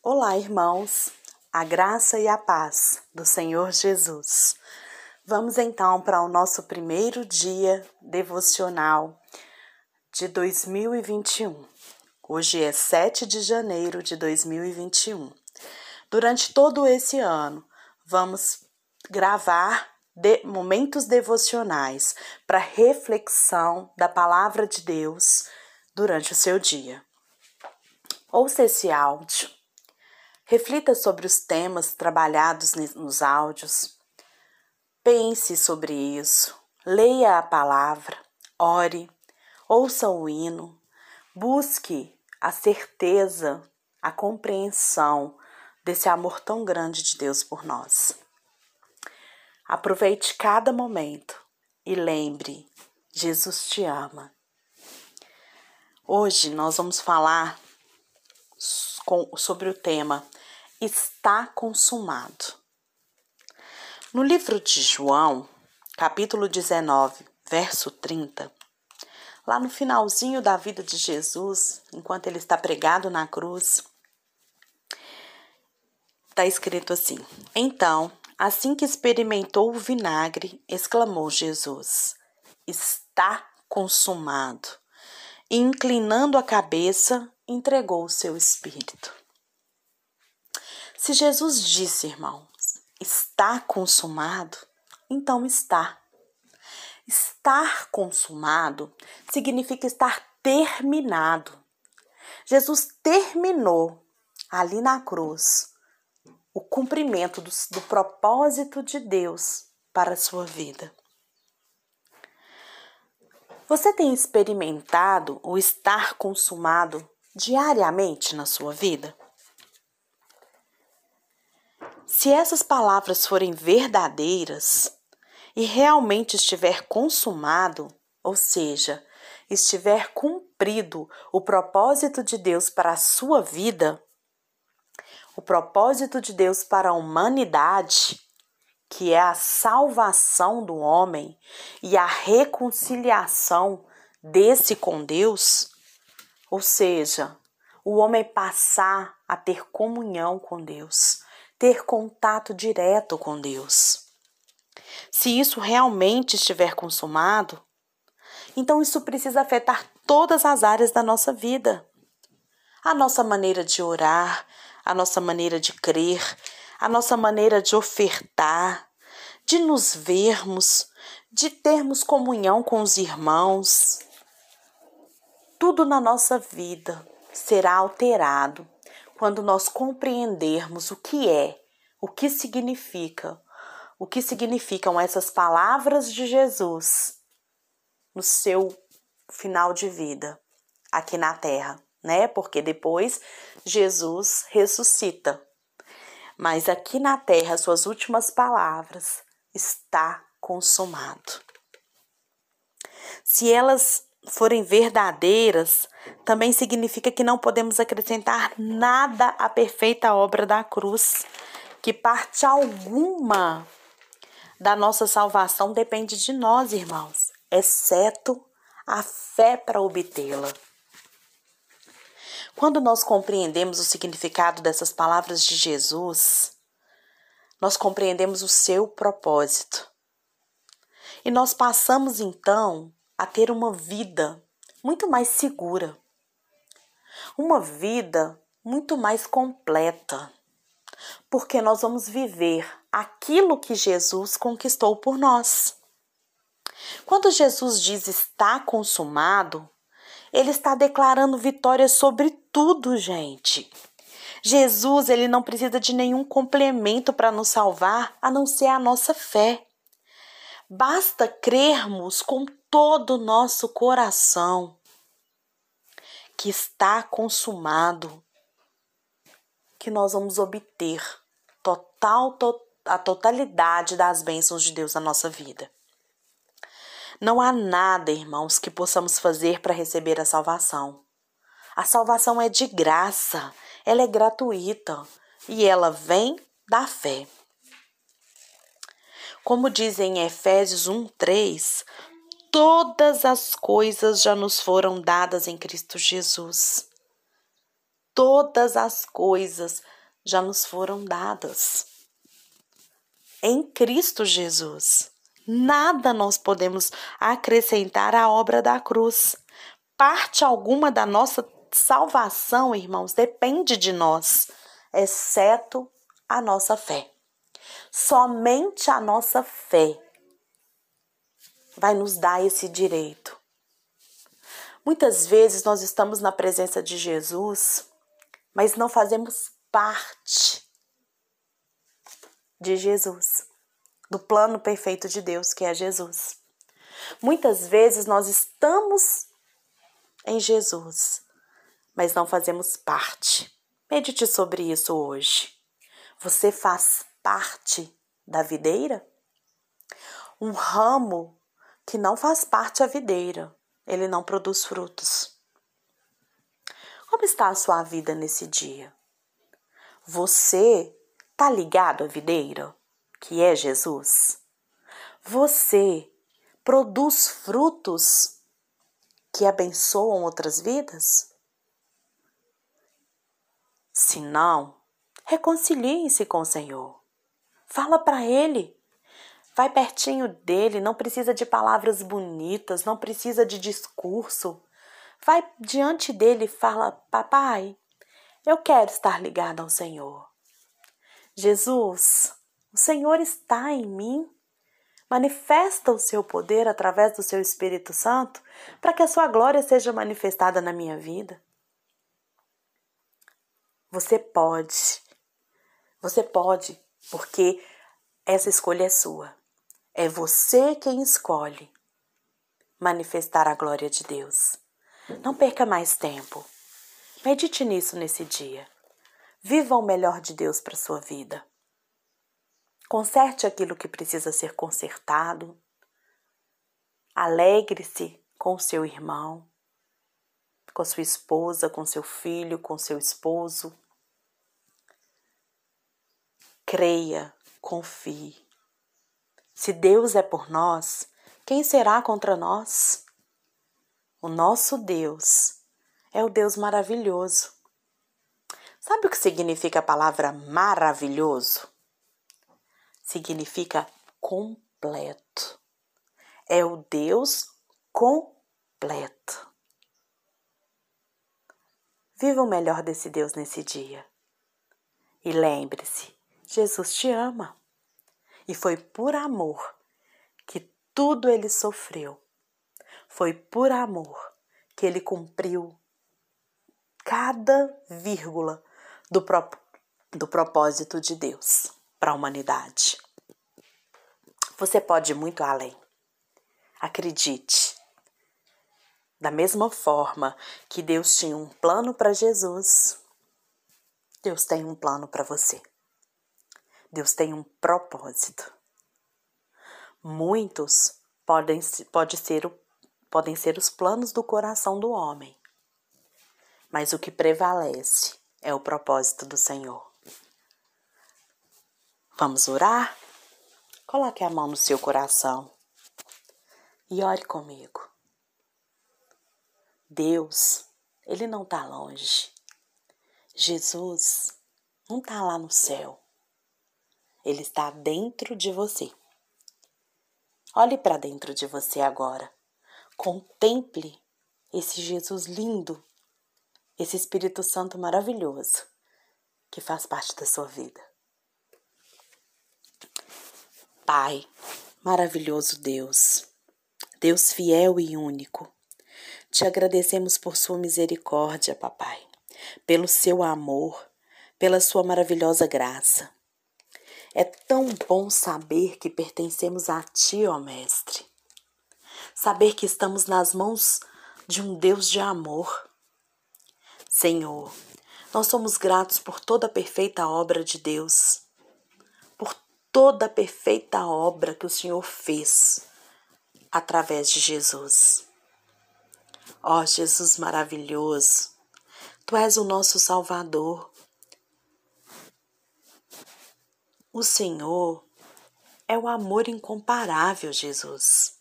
Olá, irmãos, a graça e a paz do Senhor Jesus. Vamos então para o nosso primeiro dia devocional de 2021. Hoje é 7 de janeiro de 2021. Durante todo esse ano, vamos gravar de momentos devocionais para reflexão da palavra de Deus durante o seu dia. Ouça esse áudio Reflita sobre os temas trabalhados nos áudios. Pense sobre isso. Leia a palavra. Ore. Ouça o hino. Busque a certeza, a compreensão desse amor tão grande de Deus por nós. Aproveite cada momento e lembre: Jesus te ama. Hoje nós vamos falar sobre o tema está consumado. No livro de João, capítulo 19, verso 30, lá no finalzinho da vida de Jesus, enquanto ele está pregado na cruz, está escrito assim: Então, assim que experimentou o vinagre, exclamou Jesus: Está consumado. E inclinando a cabeça, entregou o seu espírito. Se Jesus disse, irmãos, está consumado, então está. Estar consumado significa estar terminado. Jesus terminou ali na cruz o cumprimento do, do propósito de Deus para a sua vida. Você tem experimentado o estar consumado diariamente na sua vida? Se essas palavras forem verdadeiras e realmente estiver consumado, ou seja, estiver cumprido o propósito de Deus para a sua vida, o propósito de Deus para a humanidade, que é a salvação do homem e a reconciliação desse com Deus, ou seja, o homem passar a ter comunhão com Deus, ter contato direto com Deus. Se isso realmente estiver consumado, então isso precisa afetar todas as áreas da nossa vida. A nossa maneira de orar, a nossa maneira de crer, a nossa maneira de ofertar, de nos vermos, de termos comunhão com os irmãos. Tudo na nossa vida será alterado quando nós compreendermos o que é, o que significa, o que significam essas palavras de Jesus no seu final de vida aqui na terra, né? Porque depois Jesus ressuscita. Mas aqui na terra, suas últimas palavras está consumado. Se elas forem verdadeiras, também significa que não podemos acrescentar nada à perfeita obra da cruz, que parte alguma da nossa salvação depende de nós, irmãos, exceto a fé para obtê-la. Quando nós compreendemos o significado dessas palavras de Jesus, nós compreendemos o seu propósito. E nós passamos então a ter uma vida muito mais segura, uma vida muito mais completa, porque nós vamos viver aquilo que Jesus conquistou por nós. Quando Jesus diz está consumado, ele está declarando vitória sobre tudo, gente. Jesus, ele não precisa de nenhum complemento para nos salvar, a não ser a nossa fé. Basta crermos com todo o nosso coração que está consumado, que nós vamos obter total to, a totalidade das bênçãos de Deus na nossa vida. Não há nada, irmãos, que possamos fazer para receber a salvação. A salvação é de graça, ela é gratuita e ela vem da fé. Como diz em Efésios 1:3, todas as coisas já nos foram dadas em Cristo Jesus. todas as coisas já nos foram dadas. Em Cristo Jesus. Nada nós podemos acrescentar à obra da cruz. Parte alguma da nossa salvação, irmãos, depende de nós, exceto a nossa fé. Somente a nossa fé vai nos dar esse direito. Muitas vezes nós estamos na presença de Jesus, mas não fazemos parte de Jesus, do plano perfeito de Deus, que é Jesus. Muitas vezes nós estamos em Jesus, mas não fazemos parte. Medite sobre isso hoje. Você faz parte da videira? Um ramo que não faz parte da videira, ele não produz frutos. Como está a sua vida nesse dia? Você está ligado à videira, que é Jesus? Você produz frutos que abençoam outras vidas? Se não, reconcilie-se com o Senhor. Fala para Ele. Vai pertinho dele, não precisa de palavras bonitas, não precisa de discurso. Vai diante dele e fala: Papai, eu quero estar ligado ao Senhor. Jesus, o Senhor está em mim. Manifesta o seu poder através do seu Espírito Santo para que a sua glória seja manifestada na minha vida. Você pode. Você pode, porque essa escolha é sua. É você quem escolhe manifestar a glória de Deus. Não perca mais tempo. Medite nisso nesse dia. Viva o melhor de Deus para sua vida. Conserte aquilo que precisa ser consertado. Alegre-se com seu irmão com sua esposa, com seu filho, com seu esposo. Creia, confie. Se Deus é por nós, quem será contra nós? O nosso Deus é o Deus maravilhoso. Sabe o que significa a palavra maravilhoso? Significa completo. É o Deus completo. Viva o melhor desse Deus nesse dia. E lembre-se: Jesus te ama. E foi por amor que tudo ele sofreu. Foi por amor que ele cumpriu cada vírgula do, pro, do propósito de Deus para a humanidade. Você pode ir muito além. Acredite. Da mesma forma que Deus tinha um plano para Jesus, Deus tem um plano para você. Deus tem um propósito. Muitos podem, pode ser, podem ser os planos do coração do homem, mas o que prevalece é o propósito do Senhor. Vamos orar? Coloque a mão no seu coração e ore comigo. Deus, Ele não está longe. Jesus não está lá no céu. Ele está dentro de você. Olhe para dentro de você agora. Contemple esse Jesus lindo, esse Espírito Santo maravilhoso que faz parte da sua vida. Pai, maravilhoso Deus, Deus fiel e único. Te agradecemos por sua misericórdia, papai, pelo seu amor, pela sua maravilhosa graça. É tão bom saber que pertencemos a Ti, ó Mestre. Saber que estamos nas mãos de um Deus de amor. Senhor, nós somos gratos por toda a perfeita obra de Deus, por toda a perfeita obra que o Senhor fez através de Jesus. Ó Jesus maravilhoso, Tu és o nosso Salvador. O Senhor é o amor incomparável, Jesus.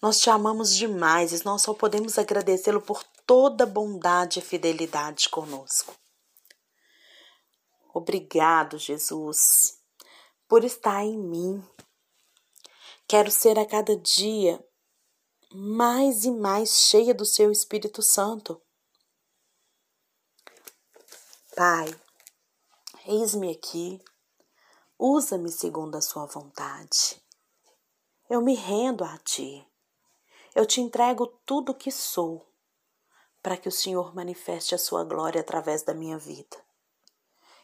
Nós te amamos demais e nós só podemos agradecê-lo por toda bondade e fidelidade conosco. Obrigado, Jesus, por estar em mim. Quero ser a cada dia mais e mais cheia do seu Espírito Santo. Pai, eis-me aqui, usa-me segundo a sua vontade. Eu me rendo a ti. Eu te entrego tudo o que sou, para que o Senhor manifeste a sua glória através da minha vida.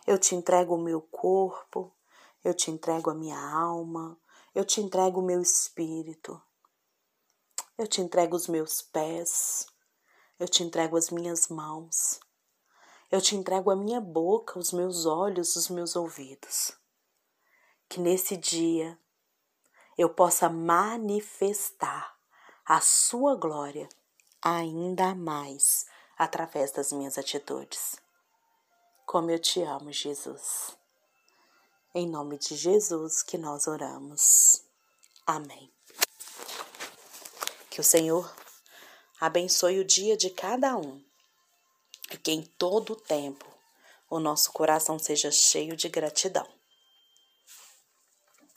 Eu te entrego o meu corpo, eu te entrego a minha alma, eu te entrego o meu espírito. Eu te entrego os meus pés, eu te entrego as minhas mãos, eu te entrego a minha boca, os meus olhos, os meus ouvidos. Que nesse dia eu possa manifestar a Sua glória ainda mais através das minhas atitudes. Como eu te amo, Jesus. Em nome de Jesus que nós oramos. Amém. Que o Senhor abençoe o dia de cada um e que em todo o tempo o nosso coração seja cheio de gratidão.